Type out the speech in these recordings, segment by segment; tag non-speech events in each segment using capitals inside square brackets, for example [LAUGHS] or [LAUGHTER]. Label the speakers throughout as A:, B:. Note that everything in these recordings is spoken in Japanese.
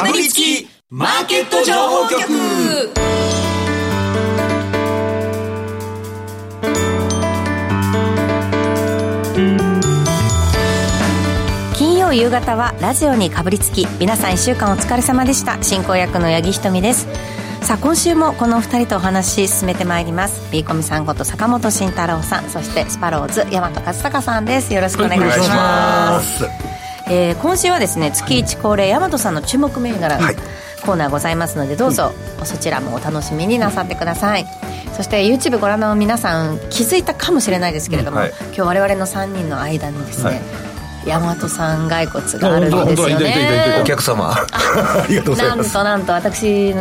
A: かぶりつきマーケット情報局。
B: 金曜夕方はラジオにかぶりつき皆さん1週間お疲れ様でした。進行役の八木ひとみです。さあ今週もこのお二人とお話進めてまいります。ビーコミさんこと坂本慎太郎さんそしてスパローズ大和和孝さんです。よろしくお願いしますえー今週はですね月1恒例大和さんの注目銘柄のコーナーございますのでどうぞそちらもお楽しみになさってください。そして YouTube ご覧の皆さん気づいたかもしれないですけれども、
C: はい。
B: 今日我々の3人の間にですね、大和さん骸骨があるんですよね。
C: お客様。[LAUGHS] ありがとうござい
B: なんとなんと私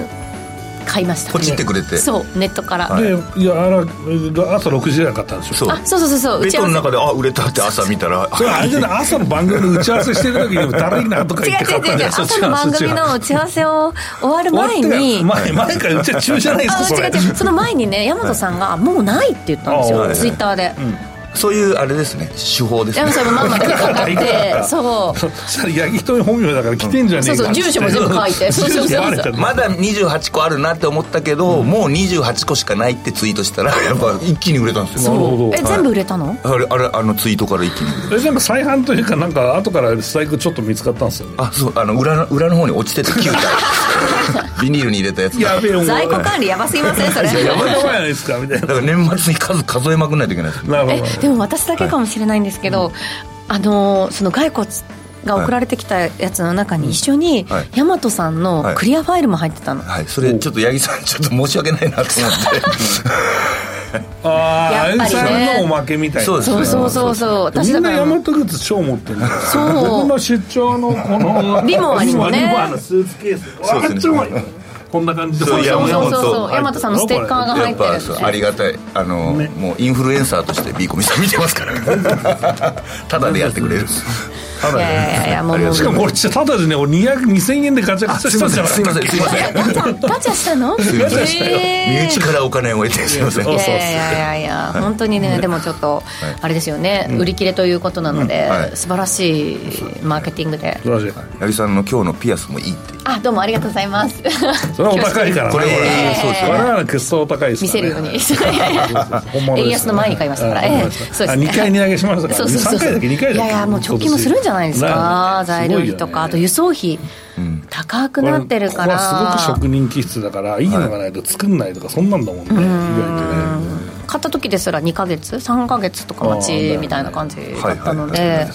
B: 買いました。
C: ポチってくれて。
B: そうネットから、
C: はい。
D: でいやあら朝6時ぐらい買ったんでしょ
C: そう。
B: あそうそうそう。そう
C: ベッドの中であ売れたって朝見たら。
D: それあれじゃない？[LAUGHS] 朝の番組の打ち合わせしてる時にだるいなとか
B: 違う
D: 言って買った
B: 違う違う違う。
D: んじゃ
B: 朝の番組の打ち合わせを終わる前に。[LAUGHS]
D: 前前からうちは中じゃないですか
B: あ
D: それ
B: 違う違う。その前にね大和さんが「もうない」って言ったんですよ、
D: はい。
B: ツイッターで、
C: そういうあれですね。手法ですね。
B: 大和さんのまんまでかかって。そう。
D: そしたら八木瞳本名だから来てんじゃねえか
B: そうそう住所も全部書いて。[LAUGHS] そうそうそう
C: まだ28個あるなって思ったけど、もう28個しかないってツイートしたらやっぱ一気に売れたんですよ。
D: なるほど。
B: え全部売れたの？
C: あれあれあのツイートから一気に。売れ
D: え全部再販というかなんか後からスタイクちょっと見つかったんですよね。
C: あそう。あの裏の裏の方に落ちてて9体。[LAUGHS] ビニールに入れたやつが。
D: やべえお前
B: 在庫管理やばすぎません？それ。
D: やばいやばいじゃないですかみたいな。
C: だから年末に数数えまくんないといけないです
D: なるほど。
B: えでも私だけかもしれないんですけど、あのーその骸骨が送られてきたやつの中に一緒に、
C: はい。
B: 大和さんのクリアファイルも入ってたの、
C: はい。それちょっと八木さんちょっと申し訳ないなと思って。[LAUGHS]
D: ああ
B: やっぱりね。
D: さんのおまけみたいな。
C: そう
B: そうそうそうそう私
D: みんな大和グッズ超持ってる。
B: そう。[LAUGHS]
D: 僕の出張のこの
B: リモアにもね。
D: リモアのスーツケース。
C: そうですね
D: こんな感じで。
C: そう
B: そうそうそう。
C: 大和
B: さんのステッカーが入
C: やって
B: る
C: ありがたい。あの、
D: ね。
C: もうインフルエンサーとしてビーコミさん見てますから。[LAUGHS] ただでやってくれる
D: ただ
B: いやいやいやもうもう
D: しかも俺ただでね俺200 2000円でガチャガチャしたんじゃな
C: すいませんすいません。
B: ガチャガチャしたの？
C: すいません。身内からお金を得てすいません。
B: いやいやいや本当にねでもちょっとあれですよね、売り切れということなので、素晴らしいマーケティングで。
D: 素晴らしい。
C: 八木さんの今日のピアスもいいって
B: あどうもありがとうございます。
D: それはお高いから。
C: これほら
B: ええ
C: そうですよ
D: 我々は決闘お高いです
B: 見せるように。円 [LAUGHS] 安の前に買いましたから、そうですね。
D: あ2回値上げしましたから。
B: そうそうそう
D: 3回だっけ？2回だっけ？
B: いやいやもう直近もするんじゃないですか。材料費とかあと輸送費、高くなってるから。
D: ここはすごく職人気質だからいいのがないと作んないとかそんなんだもんね。意外とね。
B: 買った時ですら2か月？3か月とか待ちみたいな感じだったの
C: はい
B: で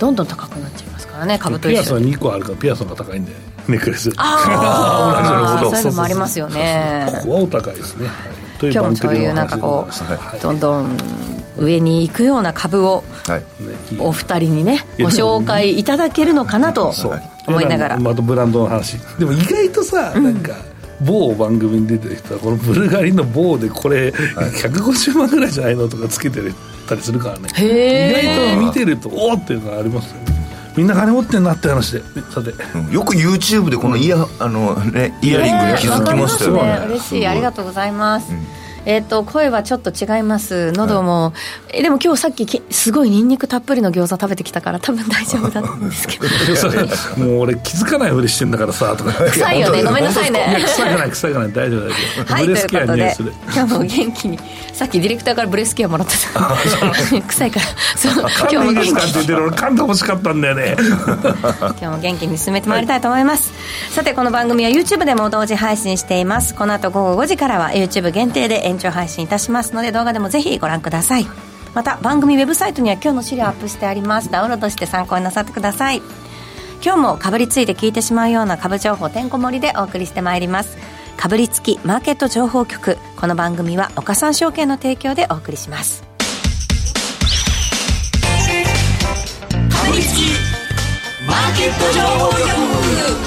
B: どんどん高くなっちゃいますからね株と
D: ピアスは
B: 一緒に
D: 2個あるからピアスの方が高いんでネックレス。
B: あ [LAUGHS] あそういうのもありますよね。
D: ここはお高いですね。と
B: 今日もそういうなんかこうどんどん上に行くような株を
C: はい。
B: お二人にねご紹介いただけるのかなと思いながら。
D: またブランドの話。でも意外とさ、なんか某番組に出てる人はこのブルガリの某でこれ150万ぐらいじゃないのとかつけてたりするからね。意外と見てるとおおっていうのがありますよねみんな金持ってんなって話で。さて。
C: うん。よく YouTube でこのイヤ,、あのね、イヤリングに気づきましたよ
B: ね。
C: ね
B: わかります。ね嬉しい。ありがとうございます、えっ、と声はちょっと違います。喉も、えでも今日さっききすごいニンニクたっぷりの餃子食べてきたから多分大丈夫だったんですけど。[LAUGHS]
D: もう俺気づかないふりしてんだからさとか。
B: 臭いよね。ごめんなさいね。
D: 臭くない臭くない。大丈夫大丈夫。ブレスケア
B: 今日も元気にさっきディレクターからブレスケアもらってた。[LAUGHS] 臭いから。そう今日も元気
D: ですかって言ってる俺噛んでほしかったんだよね。[LAUGHS]
B: 今日も元気に進めてまいりたいと思います、さてこの番組は YouTube でも同時配信しています。この後午後5時からは YouTube 限定で延長配信いたしますので動画でもぜひご覧ください。また番組ウェブサイトには今日の資料アップしてあります。ダウンロードして参考になさってください。今日もかぶりついて聞いてしまうような株情報てんこ盛りでお送りしてまいります。かぶりつきマーケット情報局。この番組は岡三証券の提供でお送りします。
A: かぶりつきマーケット情報局。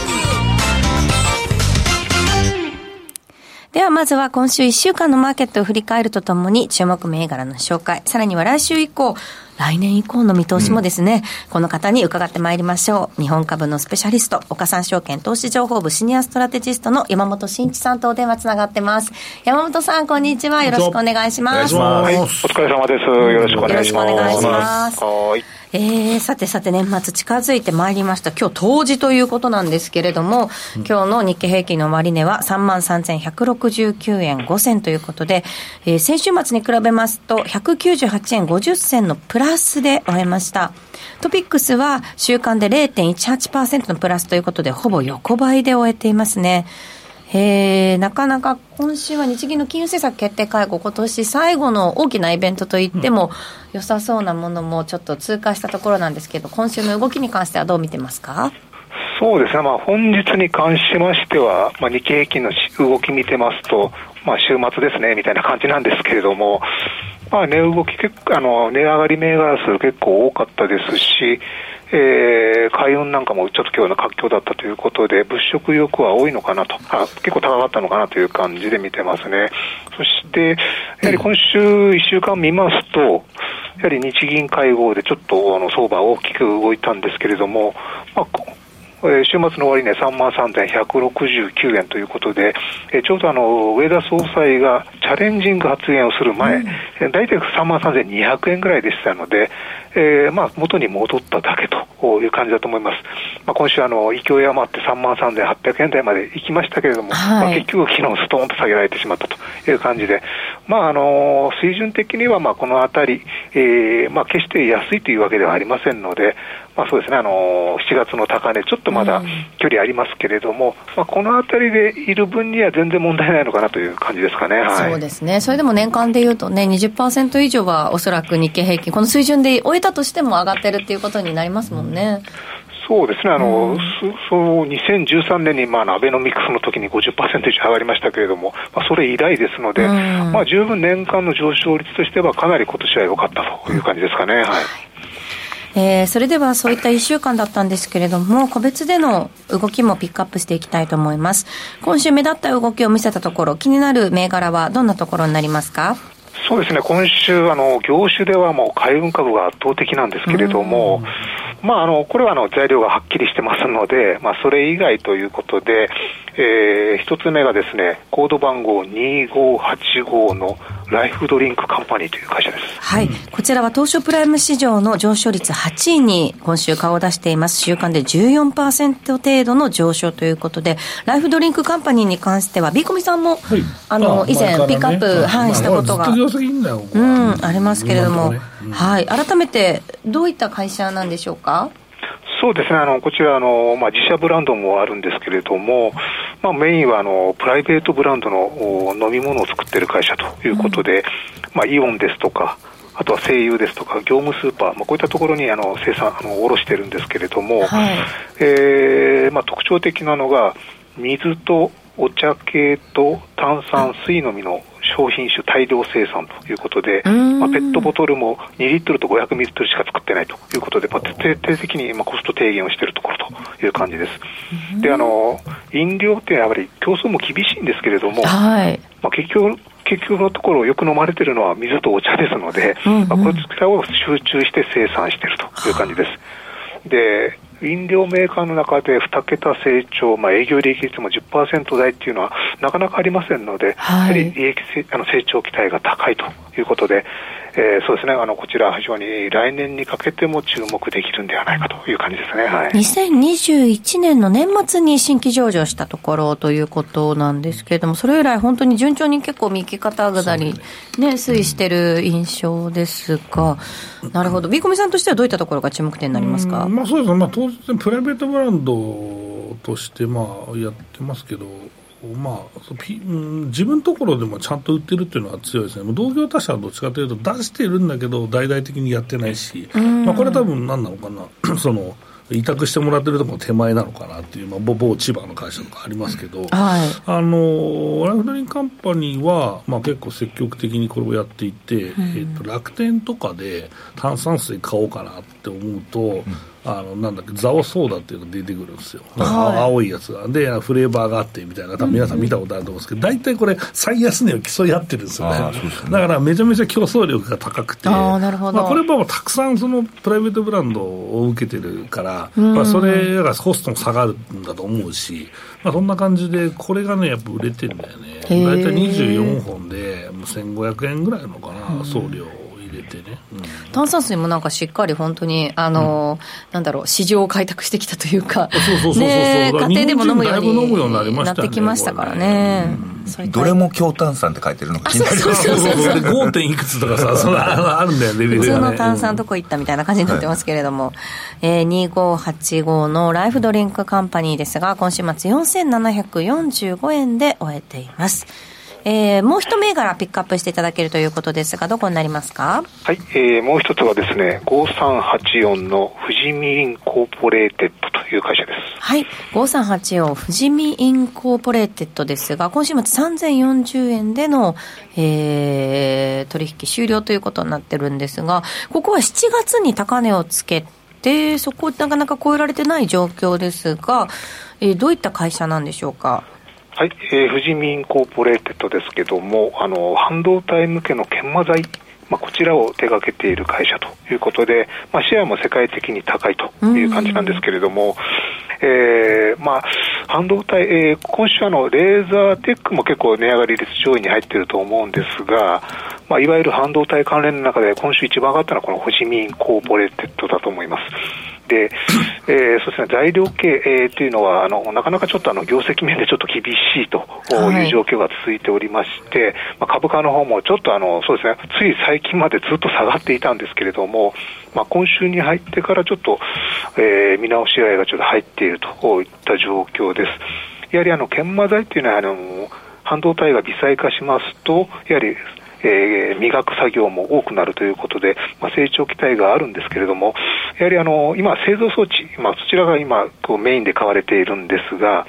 B: ではまずは今週1週間のマーケットを振り返るとともに注目銘柄の紹介、さらには来週以降、来年以降の見通しもですね、この方に伺ってまいりましょう。日本株のスペシャリスト、岡三証券投資情報部シニアストラテジストの山本慎一さんとお電話つながってます。山本さん、こんにちは。よろしくお願いします。
C: お願いし
E: はい、お疲れ様です。よろしくお願いします。
B: よろしくお願いします
E: はい。
B: えー、さてさて年末近づいてまいりました。今日冬至ということなんですけれども、うん、今日の日経平均の終値は33,169円5銭ということで、えー、先週末に比べますと198円50銭のプラスで終えました。トピックスは週間で0.18%のプラスということで、ほぼ横ばいで終えていますね。へなかなか今週は日銀の金融政策決定会合、今年最後の大きなイベントといっても良さそうなものもちょっと通過したところなんですけど、今週の動きに関してはどう見てますか？
E: そうですね、まあ、本日に関しましては、まあ、日経平均の動き見てますと、まあ、週末ですねみたいな感じなんですけれども、まあ、値動き結構あの、値上がり銘柄数結構多かったですし、えー、海運なんかもちょっと今日の活況だったということで、物色欲は多いのかなとあ、結構高かったのかなという感じで見てますね。そして、やはり今週1週間見ますと、やはり日銀会合でちょっとあの相場大きく動いたんですけれども、まあえ週末の終値3万3169円ということで、えちょうどあの上田総裁がチャレンジング発言をする前、うん、大体3万3200円ぐらいでしたので、えー、まあ元に戻っただけという感じだと思います。まあ、今週あの勢い余って3万3800円台まで行きましたけれども、はい、まあ、結局昨日ストーンと下げられてしまったという感じで、まああの水準的にはまあこのあたり、えー、まあ決して安いというわけではありませんので、まあ、そうですね、あの7月の高値、ちょっとまだ距離ありますけれども、うん、まあ、このあたりでいる分には全然問題ないのかなという感じですかね、
B: はい、そうですね、それでも年間でいうとね、20%以上はおそらく日経平均、この水準で終えたとしても上がってるっていうことになりますもんね。
E: そうですね、あの、うん、その2013年に、まあ、アベノミクスの時に50%以上上がりましたけれども、まあ、それ以来ですので、うん、まあ、十分年間の上昇率としては、かなり今年は良かったという感じですかね。はい。
B: えー、それではそういった1週間だったんですけれども、個別での動きもピックアップしていきたいと思います。今週目立った動きを見せたところ、気になる銘柄はどんなところになりますか？
E: そうですね、今週、あの業種ではもう海運株が圧倒的なんですけれども、まあ、あのこれはあの材料がはっきりしてますので、まあ、それ以外ということで、えー、一つ目がですね、コード番号2585のライフドリンクカンパニーという会社です。
B: はい。うん、こちらは東証プライム市場の上昇率8位に今週顔を出しています。週間で14%程度の上昇ということで、ライフドリンクカンパニーに関しては、ビーコミさんも、はい、あの、以前ピックアップ、ね、はい、したことが、うん、ありますけれども、ねうん、はい。改めて、どういった会社なんでしょうか？
E: そうですね、あのこちらあの、まあ、自社ブランドもあるんですけれども、まあ、メインはあのプライベートブランドの飲み物を作っている会社ということで、うん、まあ、イオンですとか、あとは声優ですとか、業務スーパー、まあ、こういったところにあの生産、あの卸してるんですけれども、はい、えー、まあ、特徴的なのが、水とお茶系と炭酸水のみの商品種大量生産ということで、まあ、ペットボトルも2リットルと500ミリリットルしか作ってないということで、まあ、徹底的にまあコスト低減をしているところという感じです。であの飲料ってやはり競争も厳しいんですけれども、はい、まあ、結局結局のところよく飲まれているのは水とお茶ですので、うんうん、まあ、こちらを集中して生産しているという感じです。で飲料メーカーの中で2桁成長、まあ、営業利益率も10%台っていうのはなかなかありませんので、はい、やはり利益あの成長期待が高いということで、えー、そうですね、あのこちら、非常に来年にかけても注目できるんではないかという感じですね、はい、
B: 2021年の年末に新規上場したところということなんですけれども、それ以来、本当に順調に結構右肩上がり、ね、推移してる印象ですが、なるほど、ビーコミさんとしてはどういったところが注目点になりますか、
D: まあ、そうですね、まあ、当然、プライベートブランドとしてまあやってますけど、まあ、自分のところでもちゃんと売ってるっていうのは強いですね、同業他社はどっちかというと、出してるんだけど、大々的にやってないし、まあ、これは多分何なのかな、[COUGHS] その委託してもらってるところ手前なのかなっていう、まあ、某千葉の会社とかありますけど、はい、あのライフドリンカンパニーは、まあ、結構積極的にこれをやっていて、うん、えーと、楽天とかで炭酸水買おうかなって思うと、うんあのなんだっけザオソーダっていうのが出てくるんですよ、はい、青いやつが。でフレーバーがあってみたいな。多分皆さん見たことあると思うんですけど、大体これ最安値を競い合ってるんですよね、ね、だからめちゃめちゃ競争力が高くて。あなるほど、まあ、これはたくさんそのプライベートブランドを受けてるから、まあ、それがコストも下がるんだと思うし、まあ、そんな感じでこれがねやっぱ売れてるんだよね。大体24本で1500円ぐらいのかな送料。入れってね、
B: 炭酸水もなんかしっかり本当にあの、なんだろう市場を開拓してきたというか
D: そうそうそうそう
B: ね
D: だから
B: 家庭でも飲むよう
D: にな
B: ってきましたからね。そういった
C: どれも強炭酸って書いてるのが気になります
D: そうそうそう。で 5. 点いくつとかさそのあるんだよレベル
B: 普通
D: がね。
B: の炭酸どこ行ったみたいな感じになってますけれども、えー、2585のライフドリンクカンパニーですが今週末4745円で終えていますえー、もう一銘柄ピックアップしていただけるということですがどこになりますか？
E: はい、えー、もう一つはですね、5384のフジミインコーポレーテッドという会社です。
B: はい5384フジミインコーポレーテッドですが今週末3040円での、えー、取引終了ということになってるんですがここは7月に高値をつけてそこをなかなか超えられてない状況ですが、えー、どういった会社なんでしょうか？
E: はい、えー、フジミインコーポレーテッドですけども、あの、半導体向けの研磨剤、まあ、こちらを手掛けている会社ということで、まあ、シェアも世界的に高いという感じなんですけれども、えー、まあ、半導体、えー、今週あの、レーザーテックも結構値上がり率上位に入っていると思うんですが、まあ、いわゆる半導体関連の中で今週一番上がったのはこのフジミインコーポレーテッドだと思います。で、えー、そうですね、材料系、えー、というのは、あの、なかなかちょっとあの、業績面でちょっと厳しいという状況が続いておりまして、はい、まあ、株価の方もちょっとあの、そうですね、つい最近までずっと下がっていたんですけれども、まあ、今週に入ってからちょっと、えー、見直し買いがちょっと入っているといった状況です。やはりあの、研磨剤というのは、あの、半導体が微細化しますと、やはりえー、磨く作業も多くなるということで、まあ、成長期待があるんですけれども、やはりあの今、製造装置、まあ、そちらが今こうメインで買われているんですが、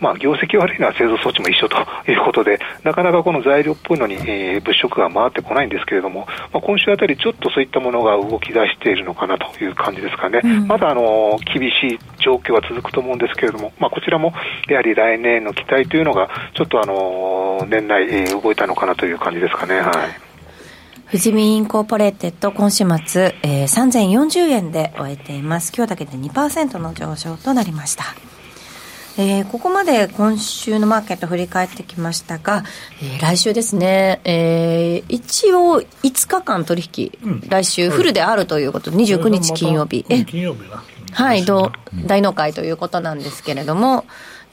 E: まあ、業績悪いのは製造装置も一緒ということで、なかなかこの材料っぽいのに、えー、物色が回ってこないんですけれども、まあ、今週あたりちょっとそういったものが動き出しているのかなという感じですかね。うん、まだあの厳しい状況は続くと思うんですけれども、まあ、こちらもやはり来年の期待というのが、ちょっとあの年内、えー、動いたのかなという感じですかね。はい
B: フジミインコーポレーテッド今週末、えー、3040円で終えています。今日だけで2%の上昇となりました。えー、ここまで今週のマーケット振り返ってきましたが、えー、来週ですね、えー、一応5日間取引、うん、来週フルであるということで、29日金曜日。
D: え金曜日な。
B: はい、大納会ということなんですけれども、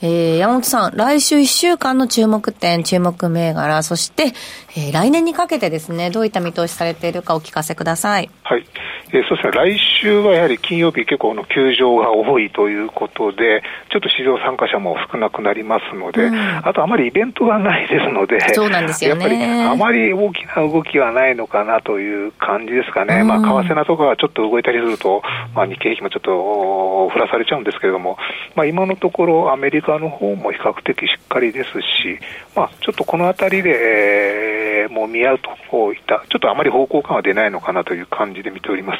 B: えー、山本さん、来週1週間の注目点、注目銘柄、そして、えー、来年にかけてですね、どういった見通しされているかお聞かせください。
E: はい。えー、そうですね、来週はやはり金曜日結構の休場が多いということで、ちょっと市場参加者も少なくなりますので、うん、あとあまりイベントがないですので、
B: そうなんですよね。
E: やっぱりあまり大きな動きはないのかなという感じですかね。うん、まあ、為替なとかがちょっと動いたりすると、まあ、日経平均もちょっと振らされちゃうんですけれども、まあ、今のところアメリカの方も比較的しっかりですし、まあ、ちょっとこのあたりで、えー、もう見合うといった、ちょっとあまり方向感は出ないのかなという感じで見ております。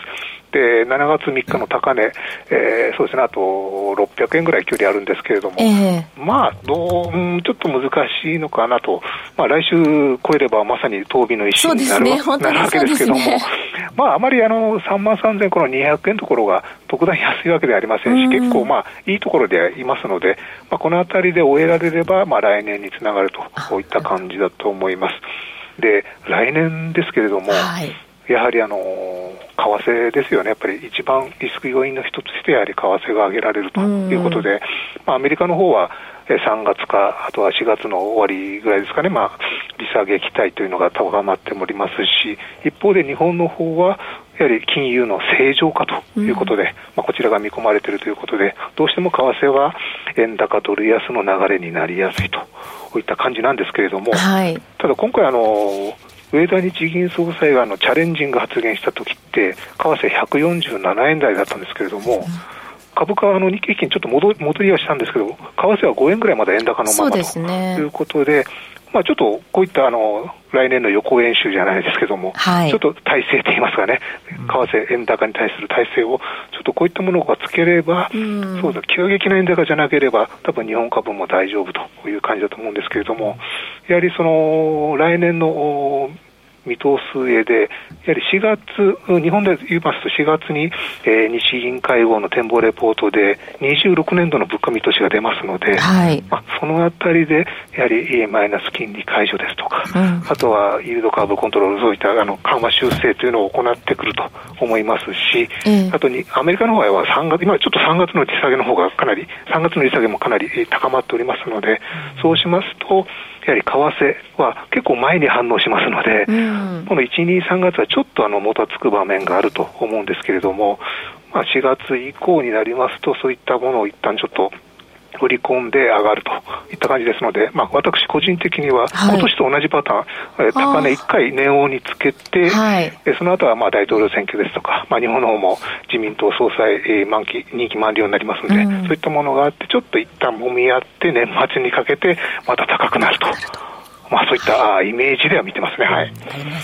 E: で、7月3日の高値、えー、そうですね、あと600円ぐらい距離あるんですけれども、
B: え
E: ー、まあ、どう、うん、ちょっと難しいのかなと、まあ、来週超えればまさに闘技の一種になる,、ね、なるわけですけども、まあ、あまりあの3万3000この200円ところが特段安いわけではありませんし、結構まあ、いいところではいますので、まあ、このあたりで終えられれば、まあ、来年につながると、こういった感じだと思います。で、来年ですけれども、
B: はい。
E: やはりあの為替ですよね、やっぱり一番リスク要因の一つとして、やはり為替が上げられるということで、まあ、アメリカの方は3月か、あとは4月の終わりぐらいですかね、まあ、利下げ期待というのが高まっておりますし、一方で日本の方は、やはり金融の正常化ということで、うん、まあ、こちらが見込まれているということで、どうしても為替は円高ドル安の流れになりやすいといった感じなんですけれども、
B: はい、
E: ただ今回あの、上田日銀総裁があのチャレンジング発言した時って、為替147円台だったんですけれども、株価はあの日経平均ちょっと戻戻りはしたんですけど、為替は5円ぐらいまだ円高のままということで、まあ、ちょっとこういったあの来年の予行演習じゃないですけども、
B: はい、
E: ちょっと体制といいますかね、為替、円高に対する体制を、ちょっとこういったものがつければ、
B: うん、
E: そうだ、急激な円高じゃなければ、多分日本株も大丈夫という感じだと思うんですけれども、やはりその来年の見通す上で、やはり4月、日本で言いますと4月に、えー、日銀会合の展望レポートで26年度の物価見通しが出ますので、
B: はい、
E: まあ、そのあたりで、やはりマイナス金利解除ですとか、うん、あとはイールドカーブコントロール、そういったあの緩和修正というのを行ってくると思いますし、えー、あとにアメリカの方は3月、今ちょっと3月の利下げの方がかなり、3月の利下げもかなり高まっておりますので、そうしますと、やはり為替は結構前に反応しますので、うん、この1、2、3月はちょっとあのもたつく場面があると思うんですけれども、まあ、4月以降になりますと、そういったものを一旦ちょっと売り込んで上がるといった感じですので、まあ、私個人的には、今年と同じパターン、高値1回値をにつけて、はい、その後はまあ大統領選挙ですとか、まあ、日本の方も自民党総裁、満期、任期満了になりますので、うん、そういったものがあって、ちょっと一旦もみ合って、年末にかけて、また高くなると。まあ、そういったイメージでは見てますね、はい、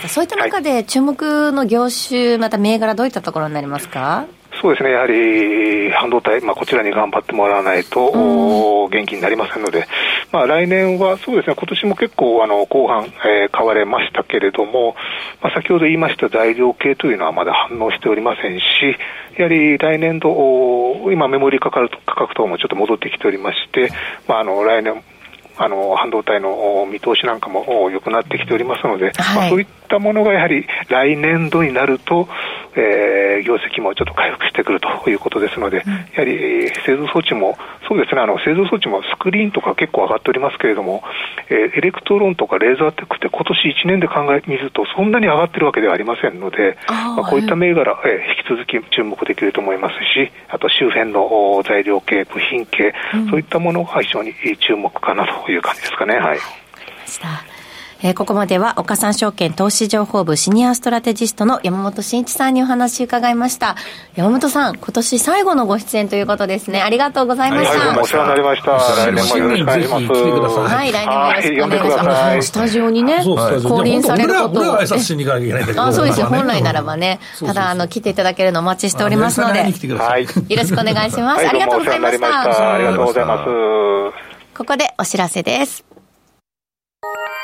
B: そういった中で、注目の業種、また銘柄、どういったところになりますか？
E: そうですね、やはり半導体、まあ、こちらに頑張ってもらわないと、元気になりませんので、まあ、来年はそうですね、今年も結構あの後半、えー、買われましたけれども、まあ、先ほど言いました材料系というのはまだ反応しておりませんし、やはり来年度、今、メモリー価格価格等もちょっと戻ってきておりまして、まあ、あの来年、あの半導体の見通しなんかも良くなってきておりますので、はい、まあ、そういったものがやはり来年度になると、えー、業績もちょっと回復してくるということですので、うん、やはり製造装置も、そうですね、あの製造装置もスクリーンとか結構上がっておりますけれども、えー、エレクトロンとかレーザーテックって今年1年で考えみると、そんなに上がってるわけではありませんので、あまあ、こういった銘柄、えー、引き続き注目できると思いますし、あと周辺の材料系、部品系、うん、そういったものが非常に注目かなという感じですかね。はい。
B: えー、ここまでは岡三証券投資情報部シニアストラテジストの山本慎一さんにお話伺いました。山本さん今年最後のご出演ということですね。ありがとうございました、
E: はい、お世話になりました。来年もよろしくお願いします。
B: はい来年もよろしくお願いします。スタジオにね降臨されること。をあそうですよ。本来ならばねただあの来ていただけるのお待ちしておりますので、はい、よろしくお願いします、ありがとうございました。
E: ありがとうございます。
B: ここでお知らせです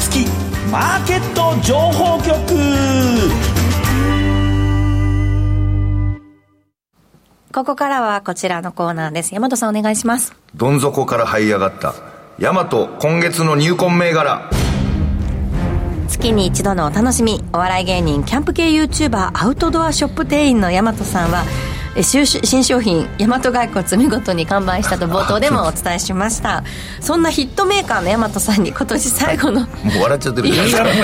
A: つきマーケット情報局
B: ここからはこちらのコーナーです。大和さんお願いします。
C: どん底から這い上がった。大和今月の入魂銘柄。
B: 月に一度のお楽しみ。お笑い芸人、キャンプ系 YouTuber、アウトドアショップ店員の大和さんは、新商品大和骸骨見事に完売したと冒頭でもお伝えしました。そんなヒットメーカーの大和さんに今年最後の [LAUGHS] も
C: う笑っちゃってるめちゃ
B: め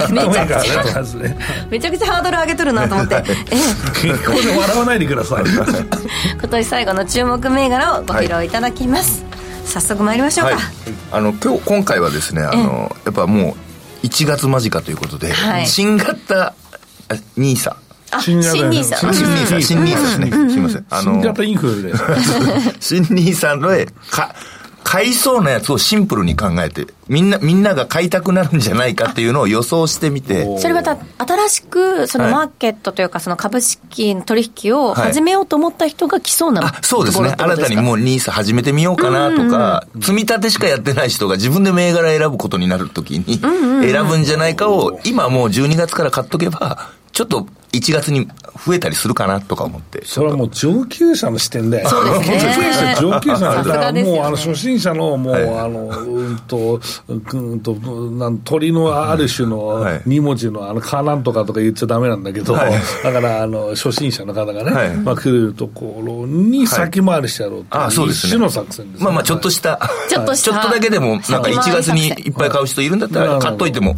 B: ちゃくちゃハードル上げとるなと思って。
D: 結構で笑わないでください。[LAUGHS]
B: 今年最後の注目銘柄をご披露いただきます、はい、早速参りましょうか、はい、
C: あの今日今回はですねあの、やっぱもう1月間近ということで、はい、新型 NISA
B: 新ニーサ
C: 新ニーサ新ニーサですね。すみません。
D: あの、新型インフルで。[LAUGHS]
C: 新ニーサで、か、買いそうなやつをシンプルに考えて、みんな、みんなが買いたくなるんじゃないかっていうのを予想してみて。
B: それはた、新しく、そのマーケットというか、その株式取引を始めようと思った人が来そうな、はい、
C: あ、そうですね。新たにもうニーサ始めてみようかなとか、積み立てしかやってない人が自分で銘柄選ぶことになるときに、選ぶんじゃないかを、今もう12月から買っとけば、ちょっと1月に増えたりするかなとか思って。
D: それはもう上級者の視点で。
B: そうですね。
D: 上級者、上級者だからもう、あの、初心者の、もう、
C: はい。
D: あの、うんと、うんと、なん鳥のある種の
C: はい。
D: 2文字の、あの、カーなんとかとか言っちゃダメなんだけど、
C: はい。
D: だから、あの、初心者の方がね、
C: はい。
D: まあ、来るところに先回りしてやろうっていう、
C: あそうですね。
D: 一種の作戦です、
C: まあまあ、ちょっとした、
B: ちょっとした
C: ちょっとだけでも、なんか1月にいっぱい買う人いるんだったら、買っといても、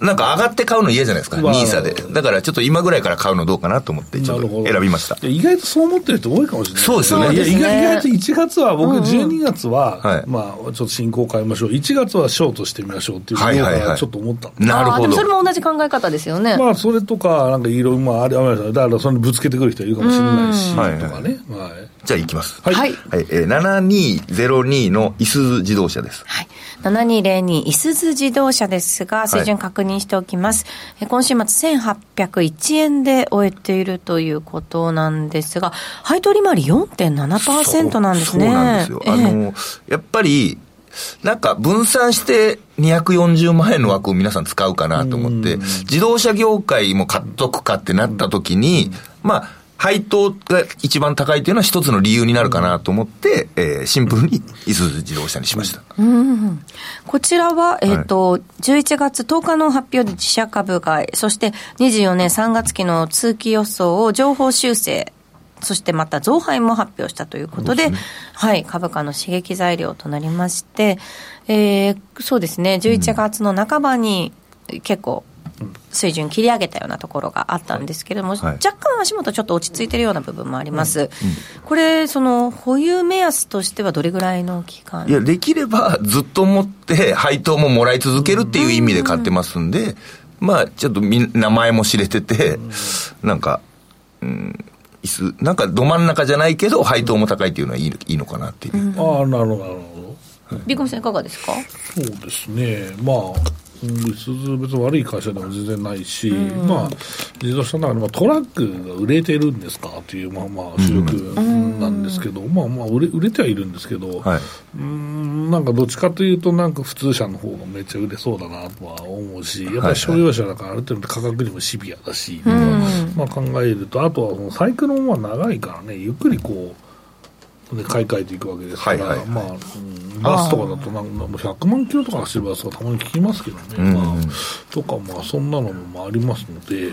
C: なんか上がって買うの嫌じゃないですか、
D: まあ
C: ニーサで。だからちょっと今ぐらいから買うのどうかなと思って、ちょっと選びました。
D: 意外とそう思ってる人多いかもしれない。
C: そうですよね
D: 意外と1月は、僕12月は、
C: はい
D: まあ、ちょっと進行を変えましょう。1月はショートしてみましょうっていう
C: はいはいはい
D: どうかなちょっと思った
C: なるほど
B: でもそれ。も同じ考え方ですよね。
D: まあ、それとか、なんかいろいろ、まあ、あれ、あれだから、それにぶつけてくる人いるかもしれないし、
C: うん
D: とかね。はい。
C: じゃあ行きます。
D: はい
B: はい。
C: はい、えー、7202のイスズ自動車です。
B: はい。7202、いすず自動車ですが、水準確認しておきます。え今週末1801円で終えているということなんですが、配当利回り4.7%なんですね。
C: そうなんですよ。
B: ええ
C: あの、やっぱり、なんか分散して240万円の枠を皆さん使うかなと思って、自動車業界も買っとくかってなった時に、まあ、配当が一番高いというのは一つの理由になるかなと思って、えーシンプルにイスズ自動車にしました。
B: こちらは、えっ、と、11月10日の発表で自社株買い、そして24年3月期の通期予想を情報修正、そしてまた増配も発表したということで、はい、株価の刺激材料となりまして、えーそうですね、11月の半ばに結構、水準切り上げたようなところがあったんですけれども、
C: はい。
B: 若干足元ちょっと落ち着いてるような部分もあります。これ、その、保有目安としてはどれぐらいの期間？
C: いや、できればずっと持って、配当ももらい続けるっていう意味で買ってますんで、まあ、ちょっと名前も知れてて、なんか、うん、椅子、なんかど真ん中じゃないけど、配当も高いっていうのはいいいいのかなっていう。
D: ああ、なるほど、なるほど。
B: ビッグムさんいかがですか？
D: そうですね、まあ、うん、別に別に悪い会社でも全然ないし、まあ、自動車の中で、まあ、トラックが売れてるんですか？っていう、まあまあ、主力なんですけど、まあまあ売れ、売れてはいるんですけど、
C: はい。
D: うんなんかどっちかというと、なんか普通車の方がめっちゃ売れそうだなとは思うし、やっぱり商用車だからある程度価格にもシビアだし、とかまあ考えると、あとはそのサイクルもまあ長いからね、ゆっくりこう、で買い替えていくわけですから、
C: はいはい
D: まあ、うんバスとかだとなんかもう100万キロとか走るバスとかたまに聞きますけどね、まあ、とかまあそんなのもありますので、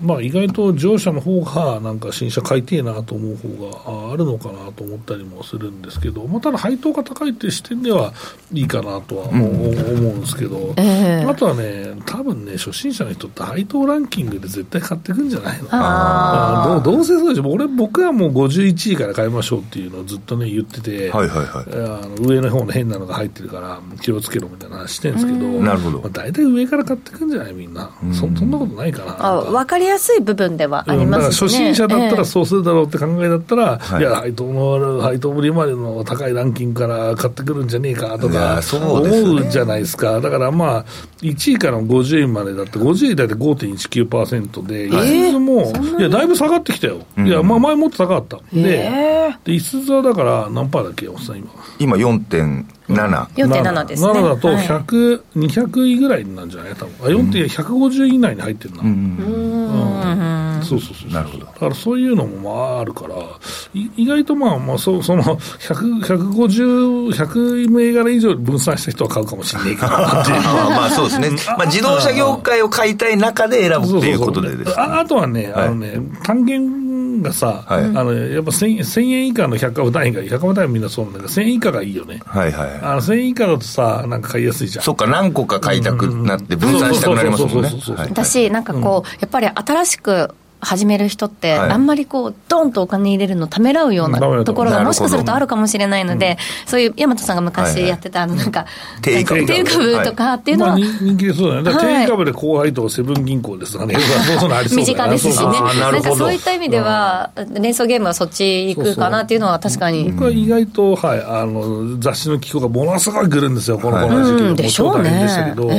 D: まあ意外と乗車の方がなんか新車買いてえなと思う方がああるのかなと思ったりもするんですけど、まあ、ただ配当が高いっていう視点ではいいかなとは思う,、んですけど、
B: ええ。
D: あとはね多分ね初心者の人って配当ランキングで絶対買ってくんじゃないの
B: あ
D: あどうどうせそうでしょ。俺僕はもう51位から買いましょうっていうのをずっとね言ってて、
C: はいはいはい。
D: あの上の方の変なのが入ってるから気をつけろみたいな話してるんですけど、
C: なるほど。
D: まあ、大体上から買ってくんじゃない？みんな、そそんなことないかな
B: あ分かりやすい部分ではあり
D: うんだから
B: ますね。
D: 初心者だった
B: ええ
D: らそうするだろうって考えだったら、
C: はい
D: い、や、配当の、配当利回りの高いランキングから買ってくるんじゃねえかと
C: い
D: か思うじゃないですか。だからまあ、1位から50位までだって、50位だって5.19%で、いすずも、いや、だいぶ下がってきたよ。いや、まあ前もっと高かった。で、で、いすだから何パーだっけ、おっさん今。
C: 今4.7。
B: 4.7ですね。
D: 7だと
B: はい
D: 100、200位ぐらいなんじゃない？多分。あ、4.150位以内に入ってるな。うんそうそうそう。
C: なるほど
D: だからそういうのもまああるから、い意外とまあまあそその100、150、100銘柄以上分散した人は買うかもしれないかなっていう。
C: ま [LAUGHS] あまあそうですね。まあ自動車業界を買いたい中で選ぶっていうことでですね。
D: ああとはね、あのね、単元がさ、
C: はい
D: あのやっぱ 1000, 1000円以下の百株単位がいい、百株単位はみんなそうなんだけど、1000円以下がいいよね。
C: はいはい。
D: あの1000円以下だとさ、なんか買いやすいじゃん。
C: そっか、何個か買いたくなって分散したくなりますもんね
B: 私、なんかこう、やっぱり新しく始める人って、
C: はい。
B: あんまりこう、ドンとお金入れるのためらうようなところがもしかするとあるかもしれないので、そういう、大和さんが昔
C: はいはい。
B: やってた、あの、なんか、
C: 定株
B: 定株とかっていうのは、
D: まあ、人人気でそうだね。だから
B: はい。
D: 低株で高配当セブン銀行ですとかね。そういうのありそう
B: 身近ですしね。
C: な
B: んかそういった意味では、連想ゲームはそっち行くかなっていうのは確かに。
D: 僕は意外と、はい、あの、雑誌の寄稿がものすごい来るんですよ、このこの時期
B: うんでしょうね
D: でしたけど、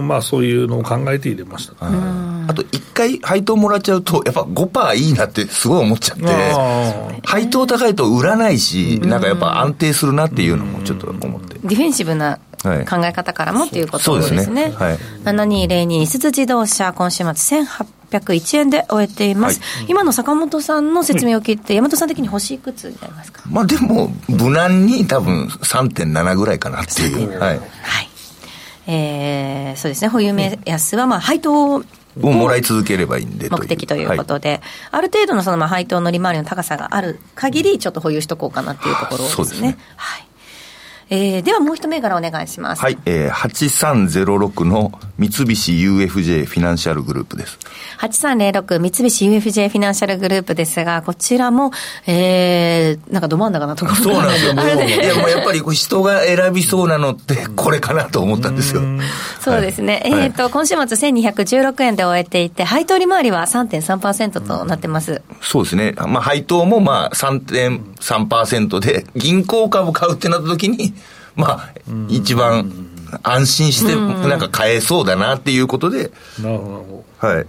D: まあそういうのを考えて入れました。
C: あと一回配当もらっちゃうと、やっぱ5%いいなってすごい思っちゃって、
D: あ
C: 配当高いと売らないし、なんかやっぱ安定するなっていうのもちょっと思って。
B: ディフェンシブな
C: はい
B: 考え方からもっていうこと
C: そう
B: ですね。
C: ですねはい
B: 7202、い自動車、今週末801円で終えています。今の坂本さんの説明を聞いて、大和さん的に星いくつになりますか？
C: まあでも、無難に多分3.7ぐらいかなっていう。はい。
B: はい。えー、そうですね、保有目安は、まあ、配当
C: をもらい続ければいいんで
B: 目的ということで、ある程度のそのまあ配当の利回りの高さがある限り、ちょっと保有しとこうかなっていうところですね。
C: そうですね
B: はい。えー、ではもう一銘柄お願いします。
C: はい、えー、8306の三菱 UFJ フィナンシャルグループです。
B: 8306三菱 UFJ フィナンシャルグループですが、こちらも、えー、なんかど真ん中なところ
C: そうなんですよ。[LAUGHS] もういや、もうやっぱりこう人が選びそうなのって、これかなと思ったんですよ。
B: そうですね。
C: はい
B: えっ、と、今週末1216円で終えていて、配当利回りは3.3%となってます。
C: そうですね。まあ、配当もまあ3.3%で、銀行株買うってなった時に、まあ、一番安心して、なんか買えそうだなっていうことで、
D: なるほど。
C: はい。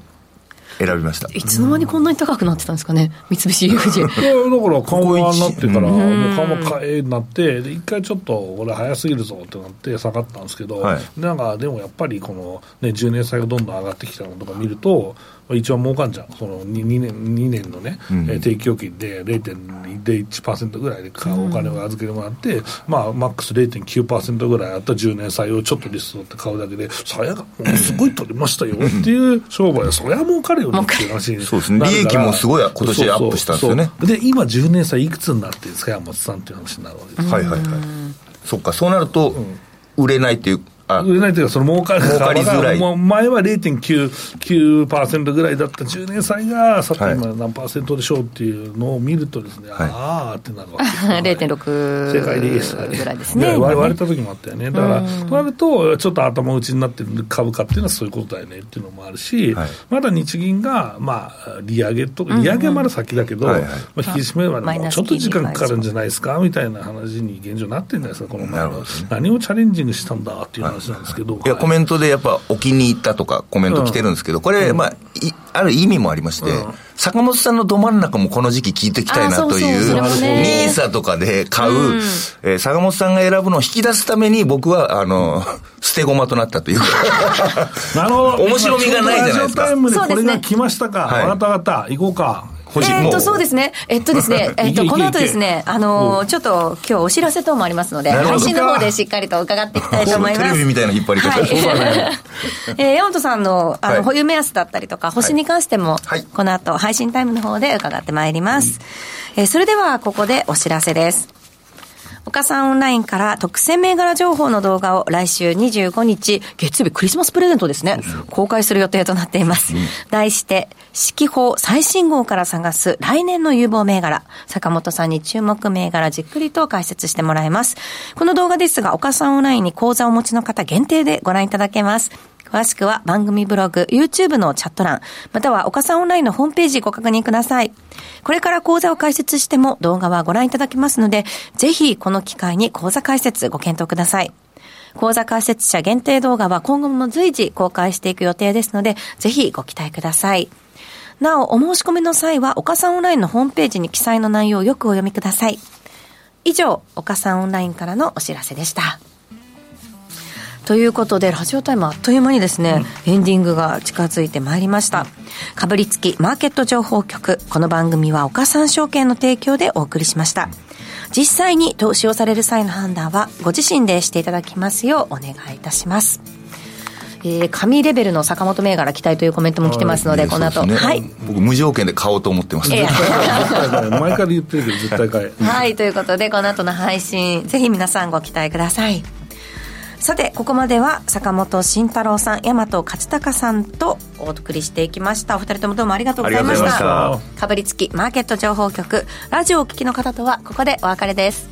C: 選びました。
B: いつの間にこんなに高くなってたんですかね、三菱 UFJ。
D: いやだから緩和になってから、もう緩和買えになって、で一回ちょっと、これ早すぎるぞってなって下がったんですけど、
C: はい
D: なんかでもやっぱりこの、ね、10年債がどんどん上がってきたのとか見ると、まあ一番儲かんじゃん、その 2, 2年 ,2 年のね、えー定期預金で0.01%ぐらいで買うお金を預けてもらって、まあ、マックス0.9%ぐらいあった10年債をちょっとリスト取って買うだけで、さやがもうすごい取りましたよっていう商売は、そりゃ儲かるよねっていう話に
C: そうですね。利益もすごい今年アップしたんですよね。
D: そうそう。で今10年債いくつになってるんですか山本さんっていう話になるわけです、
C: はいはいはい。そっか、そうなると、売れないっていう、あ、
D: 売れないというか、その儲かる
C: 儲かりづらい。
D: もう前は0.9%ぐらいだった10年債が、さて
C: はい。
D: 今何パーセントでしょうっていうのを見るとですね、
C: はい。
D: ああってなるわけですよ
B: 0.6
D: 世界です
B: ぐらいですね。
D: 割れた時もあったよね、だから、となると、ちょっと頭打ちになってる株価っていうのはそういうことだよねっていうのもあるし、
C: はい。
D: まだ日銀が、まあ、利上げとか、利上げはまだ先だけど、まあ、引き締めはちょっと時間かかるんじゃないですかみたいな話に現状なってるんじゃないですか、この前の何をチャレンジングしたんだっていう話なんですけど。
C: いや、コメントでやっぱ、お気に入ったとかコメント来てるんですけど、これ、まあ、いある意味もありまして、坂本さんのど真ん中もこの時期聞いていきたいなという、ニーサとかで買う、えー坂本さんが選ぶのを引き出すために、僕は、あの、捨て駒となったというか。[LAUGHS]
D: なるほど。
C: 面白みがないじゃないですか
D: ラジオタイムで
B: そうですね
D: これが来ましたか。
C: はい
D: わかったわかった。行こうか。
B: えーっと、そうですね。えっとですね、[LAUGHS] えっと、この後ですね、あのー、ちょっと今日お知らせ等もありますので、配信の方でしっかりと伺っていきたいと思います。
C: テレビみたいな引っ張り方。
B: はい。えー、山本さんの、あの、
C: はい
B: 保有目安だったりとか、星に関しても、
C: はい
B: この後、配信タイムの方で伺ってまいります。えーそれでは、ここでお知らせです。岡さんオンラインから特選銘柄情報の動画を来週25日、月曜日クリスマスプレゼントですね、公開する予定となっています。題して、四季報最新号から探す来年の有望銘柄、坂本さんに注目銘柄じっくりと解説してもらいます。この動画ですが、岡さんオンラインに講座をお持ちの方限定でご覧いただけます。詳しくは番組ブログ、YouTube のチャット欄、または岡さんオンラインのホームページご確認ください。これから講座を解説しても動画はご覧いただけますので、ぜひこの機会に講座解説ご検討ください。講座解説者限定動画は今後も随時公開していく予定ですので、ぜひご期待ください。なお、お申し込みの際は、岡さんオンラインのホームページに記載の内容をよくお読みください。以上、岡さんオンラインからのお知らせでした。ということで、ラジオタイムあっという間にですね、エンディングが近づいてまいりました。かぶりつきマーケット情報局。この番組は岡三証券の提供でお送りしました。実際に投資をされる際の判断は、ご自身でしていただきますようお願いいたします。えー、神レベルの坂本銘柄期待というコメントも来てますので、この後。
C: ね
B: はい。
C: 僕、無条件で買おうと思ってます。
B: ええ
D: 絶対買え。前から言ってるけど、絶対買え。
B: はい、ということで、この後の配信、ぜひ皆さんご期待ください。さて、ここまでは坂本慎太郎さん、大和勝孝さんとお送りしていきました。お二人ともどうもありがとうございました。かぶりつきマーケット情報局、ラジオをお聞きの方とはここでお別れです。